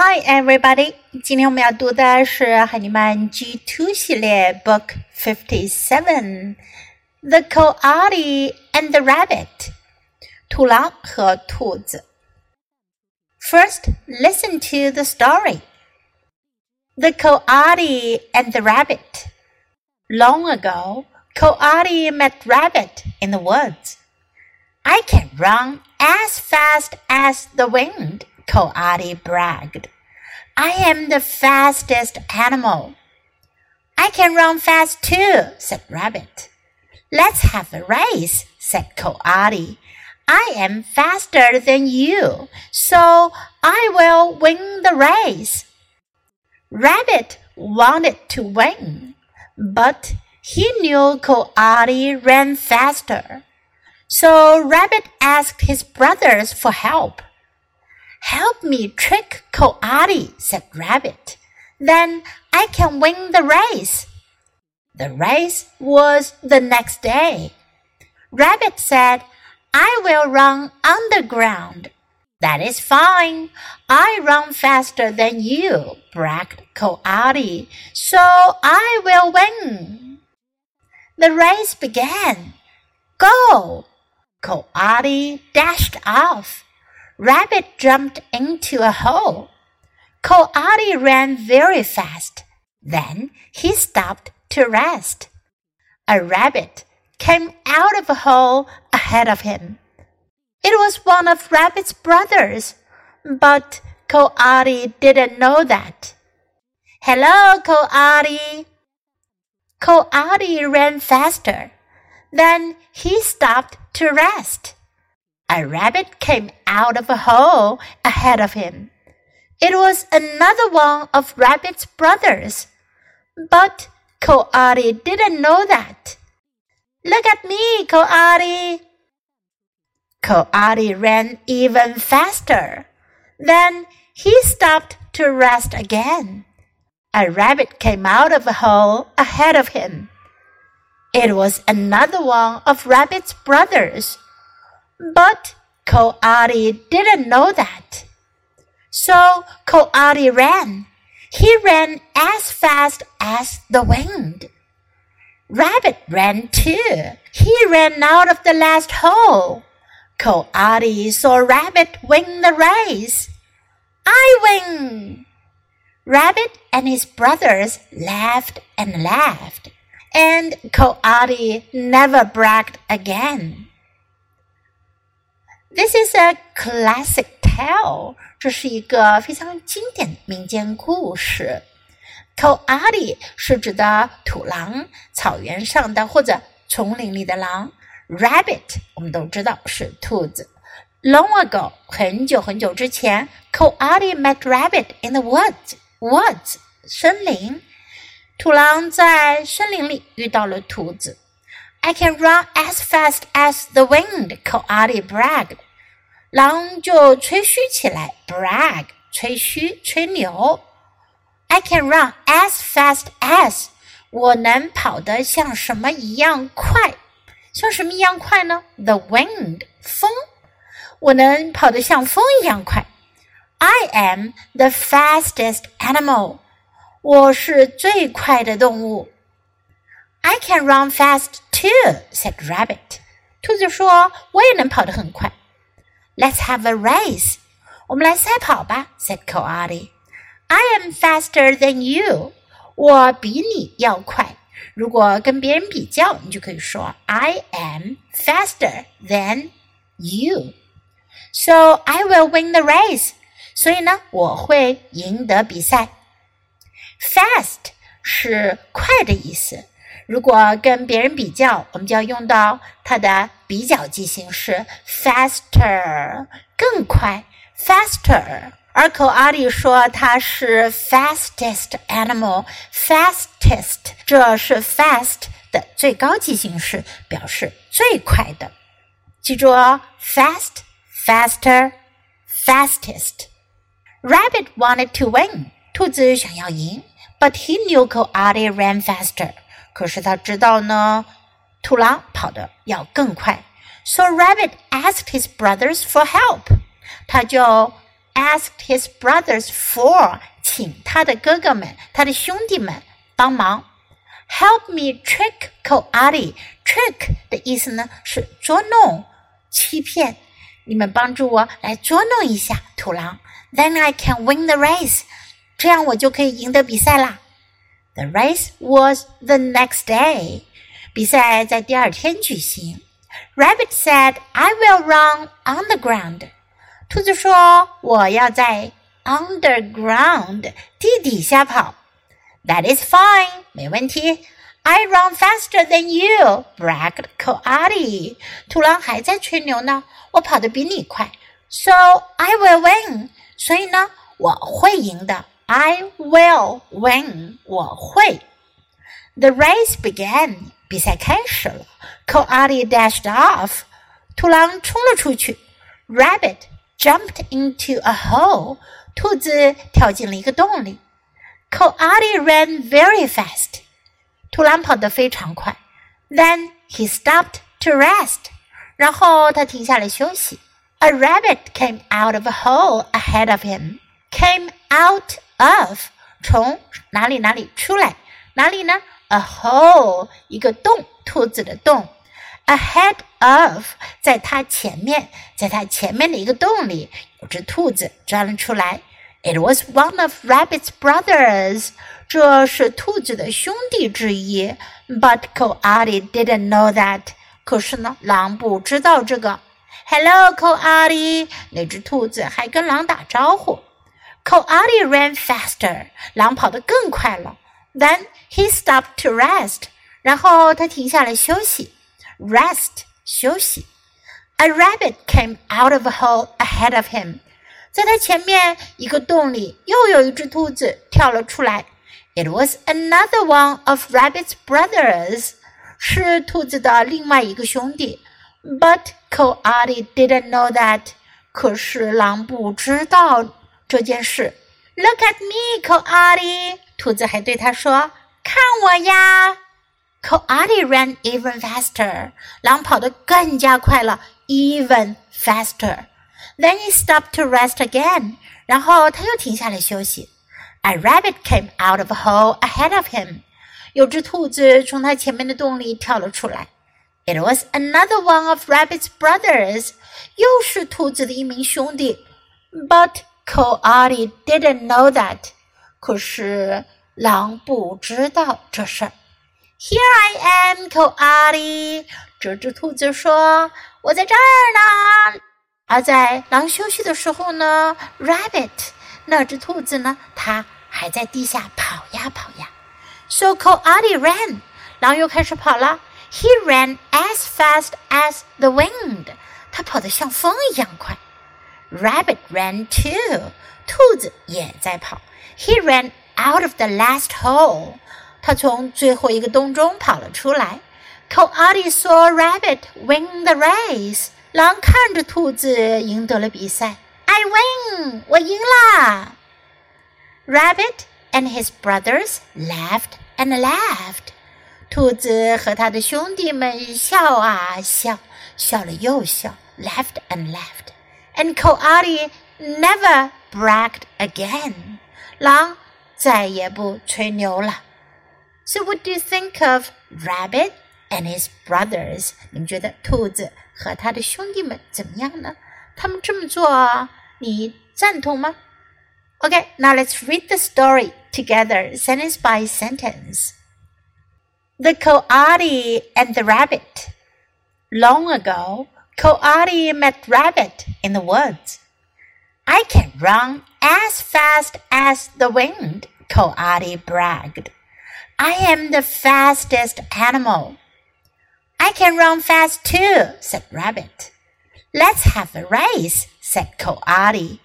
Hi, everybody！今天我们要读的是海尼曼 G Two 系列 Book Fifty Seven，《The Coati and the Rabbit》土狼和兔子。First, listen to the story. The Coati and the Rabbit. Long ago, Coati met Rabbit in the woods. I can run as fast as the wind, Coyote bragged. I am the fastest animal. I can run fast too, said Rabbit. Let's have a race, said Coyote. I am faster than you, so I will win the race. Rabbit wanted to win, but he knew Coyote ran faster. So Rabbit asked his brothers for help. Help me trick Coyote, said Rabbit. Then I can win the race. The race was the next day. Rabbit said, I will run underground. That is fine. I run faster than you, bragged Coyote, so I will win. The race began. Go! Coyote dashed off. Rabbit jumped into a hole. Coyote ran very fast. Then he stopped to rest. A rabbit came out of a hole ahead of him. It was one of Rabbit's brothers, but Coyote didn't know that. Hello, Coyote. Coati ran faster. Then he stopped to rest. A rabbit came out of a hole ahead of him. It was another one of Rabbit's brothers. But Coyote didn't know that. Look at me, Coyote. Coyote ran even faster. Then he stopped to rest again. A rabbit came out of a hole ahead of him. It was another one of Rabbit's brothers. But Coyote didn't know that. So Coyote ran. He ran as fast as the wind. Rabbit ran too. He ran out of the last hole. Coyote saw Rabbit win the race. I win! Rabbit and his brothers laughed and laughed and Coyote never bragged again. This is a classic tale. 这是一个非常经典的民间故事。Coati 是指的土狼，草原上的或者丛林里的狼。Rabbit 我们都知道是兔子。Long ago，很久很久之前，Coati met Rabbit in the woods。Woods 森林。土狼在森林里遇到了兔子。I can run as fast as the wind, Coati bragged. 狼就吹嘘起来，brag 吹嘘吹牛。I can run as fast as 我能跑得像什么一样快？像什么一样快呢？The wind 风，我能跑得像风一样快。I am the fastest animal. 我是最快的动物。I can run fast too," said Rabbit. 兔子说：“我也能跑得很快。” Let's have a race. 我们来赛跑吧，said Coyote. I am faster than you. 我比你要快。如果跟别人比较，你就可以说 I am faster than you. So I will win the race. 所以呢，我会赢得比赛。Fast 是快的意思。如果跟别人比较，我们就要用到它的比较句形式 fastest animal，fastest，这是 fast 的最高级形式，表示最快的。记住哦，fast，faster，fastest。Rabbit wanted to win，兔子想要赢，but he knew Coyote ran faster。可是他知道呢，土狼跑得要更快。So Rabbit asked his brothers for help. 他就 asked his brothers for 请他的哥哥们、他的兄弟们帮忙。Help me trick Coati. Trick 的意思呢是捉弄、欺骗。你们帮助我来捉弄一下土狼，Then I can win the race. 这样我就可以赢得比赛啦。The race was the next day. 比赛在第二天举行。Rabbit said, "I will run on the ground." 兔子说：“我要在 underground 地底下跑。” That is fine，没问题。I run faster than you," bragged Coyote. 土狼还在吹牛呢，我跑得比你快。So I will win. 所以呢，我会赢的。I will win，我会。The race began，比赛开始了。Coyote dashed off. off，兔狼冲了出去。Rabbit jumped into a hole，兔子跳进了一个洞里。Coyote ran very fast. fast，兔狼跑得非常快。Then he stopped to rest. rest，然后他停下来休息。A rabbit came out of a hole ahead of him，came out of 从哪里哪里出来？哪里呢？A hole 一个洞，兔子的洞。Ahead of 在它前面，在它前面的一个洞里，有只兔子钻了出来。It was one of Rabbit's brothers. 这是兔子的兄弟之一。But Coati didn't know that. 可是呢，狼不知道这个。Hello, Coati. 那只兔子还跟狼打招呼。Coati ran faster. 狼跑得更快了。Then he stopped to rest. 然后他停下来休息。Rest 休息。A rabbit came out of a hole ahead of him. 在他前面一个洞里，又有一只兔子跳了出来。It was another one of Rabbit's brothers，是兔子的另外一个兄弟。But Coati didn't know that，可是狼不知道这件事。Look at me, Coyote！兔子还对他说：“看我呀！” Coyote ran even faster，狼跑得更加快了，even faster。Then he stopped to rest again，然后他又停下来休息。A rabbit came out of a hole ahead of him，有只兔子从他前面的洞里跳了出来。It was another one of Rabbit's brothers，又是兔子的一名兄弟。But Coyote didn't know that，可是狼不知道这事儿。Here I am, Coyote。这只兔子说：“我在这儿呢。”而在狼休息的时候呢，Rabbit 那只兔子呢，它还在地下跑呀跑呀。So Coyote ran，狼又开始跑了。He ran as fast as the wind，它跑得像风一样快。Rabbit ran too，兔子也在跑。He ran out of the last hole，他从最后一个洞中跑了出来。Coati saw Rabbit win the race。狼看着兔子赢得了比赛，I win，我赢啦！Rabbit and his brothers laughed and laughed。兔子和他的兄弟们笑啊笑，笑了又笑，laughed and laughed。and Coyote never bragged again. so what do you think of Rabbit and his brothers？你们觉得兔子和他的兄弟们怎么样呢？他们这么做，你赞同吗？Okay, now let's read the story together, sentence by sentence. The Coyote and the rabbit. Long ago, Coyote met Rabbit in the woods. I can run as fast as the wind, Coyote bragged. I am the fastest animal. I can run fast too, said Rabbit. Let's have a race, said Coyote.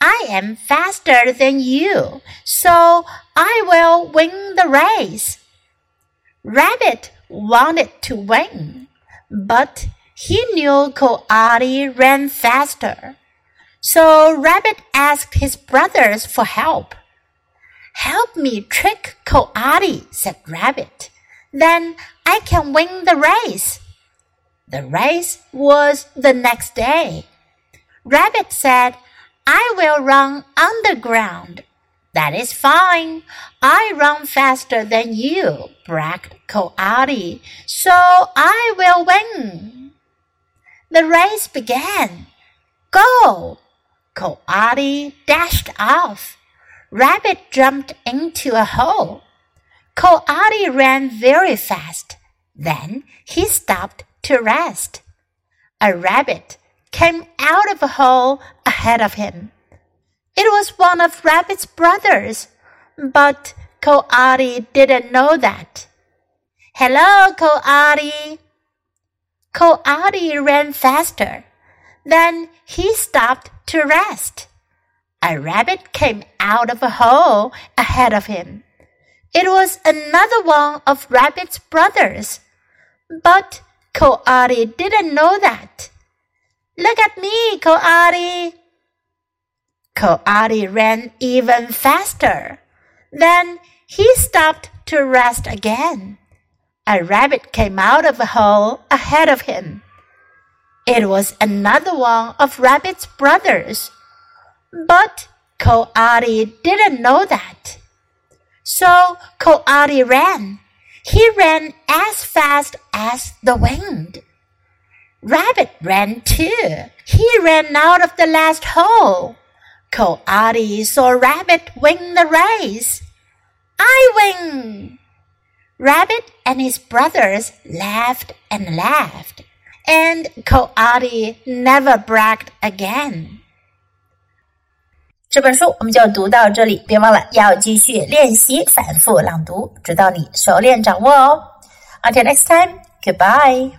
I am faster than you, so I will win the race. Rabbit wanted to win, but he knew Coyote ran faster. So Rabbit asked his brothers for help. Help me trick Coyote, said Rabbit. Then I can win the race. The race was the next day. Rabbit said, I will run underground. That is fine. I run faster than you, bragged Coyote, so I will win. The race began. Go! Coyote dashed off. Rabbit jumped into a hole. Coyote ran very fast. Then he stopped to rest. A rabbit came out of a hole ahead of him. It was one of Rabbit's brothers, but Coyote didn't know that. Hello, Coyote. Coyote ran faster. Then he stopped to rest. A rabbit came out of a hole ahead of him. It was another one of Rabbit's brothers, but Coyote didn't know that. Look at me, Coyote. Coyote ran even faster. Then he stopped to rest again. A rabbit came out of a hole ahead of him. It was another one of Rabbit's brothers. But Coyote didn't know that. So Coyote ran. He ran as fast as the wind. Rabbit ran too. He ran out of the last hole. Coyote saw Rabbit win the race. I win! Rabbit and his brothers laughed and laughed, and Coati never bragged again. 这本书我们就读到这里，别忘了要继续练习反复朗读，直到你熟练掌握哦。Until next time, goodbye.